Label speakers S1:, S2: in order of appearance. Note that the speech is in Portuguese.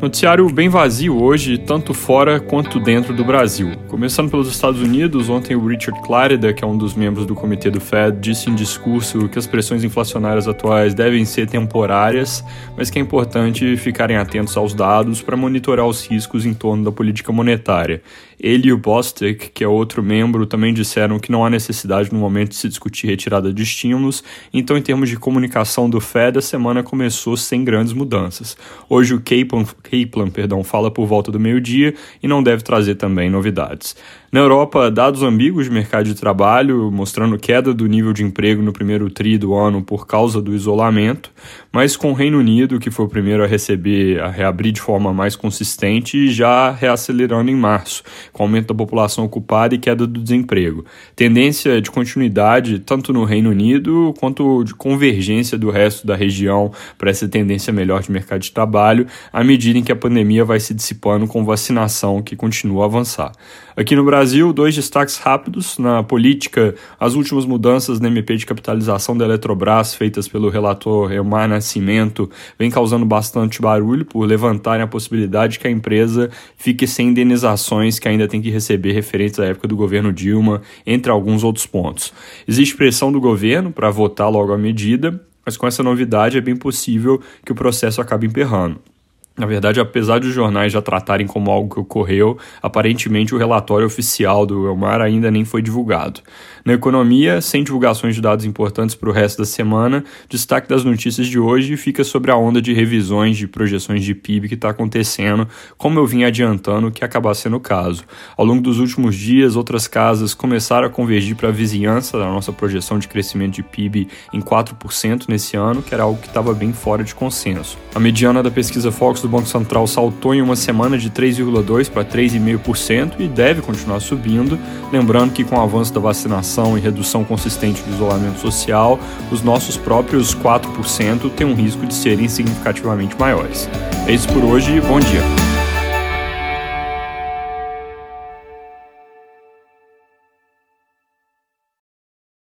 S1: Noticiário bem vazio hoje, tanto fora quanto dentro do Brasil. Começando pelos Estados Unidos, ontem o Richard Clarida, que é um dos membros do comitê do Fed, disse em discurso que as pressões inflacionárias atuais devem ser temporárias, mas que é importante ficarem atentos aos dados para monitorar os riscos em torno da política monetária. Ele e o Bostic, que é outro membro, também disseram que não há necessidade no momento de se discutir retirada de estímulos, então em termos de comunicação do Fed, a semana começou sem grandes mudanças. Hoje o Capon Kaplan perdão, fala por volta do meio-dia e não deve trazer também novidades. Na Europa, dados ambíguos de mercado de trabalho, mostrando queda do nível de emprego no primeiro tri do ano por causa do isolamento, mas com o Reino Unido, que foi o primeiro a receber, a reabrir de forma mais consistente, já reacelerando em março, com aumento da população ocupada e queda do desemprego. Tendência de continuidade tanto no Reino Unido quanto de convergência do resto da região para essa tendência melhor de mercado de trabalho, à medida em que a pandemia vai se dissipando com vacinação que continua a avançar. Aqui no Brasil, dois destaques rápidos. Na política, as últimas mudanças na MP de capitalização da Eletrobras, feitas pelo relator Elmar Nascimento, vem causando bastante barulho por levantarem a possibilidade que a empresa fique sem indenizações que ainda tem que receber referentes à época do governo Dilma, entre alguns outros pontos. Existe pressão do governo para votar logo a medida, mas com essa novidade é bem possível que o processo acabe emperrando. Na verdade, apesar de os jornais já tratarem como algo que ocorreu, aparentemente o relatório oficial do Elmar ainda nem foi divulgado. Na economia, sem divulgações de dados importantes para o resto da semana, destaque das notícias de hoje fica sobre a onda de revisões de projeções de PIB que está acontecendo, como eu vim adiantando que acabar sendo o caso. Ao longo dos últimos dias, outras casas começaram a convergir para a vizinhança da nossa projeção de crescimento de PIB em 4% nesse ano, que era algo que estava bem fora de consenso. A mediana da pesquisa Fox do Banco Central saltou em uma semana de 3,2% para 3,5% e deve continuar subindo, lembrando que com o avanço da vacinação e redução consistente do isolamento social, os nossos próprios 4% têm um risco de serem significativamente maiores. É isso por hoje, bom dia!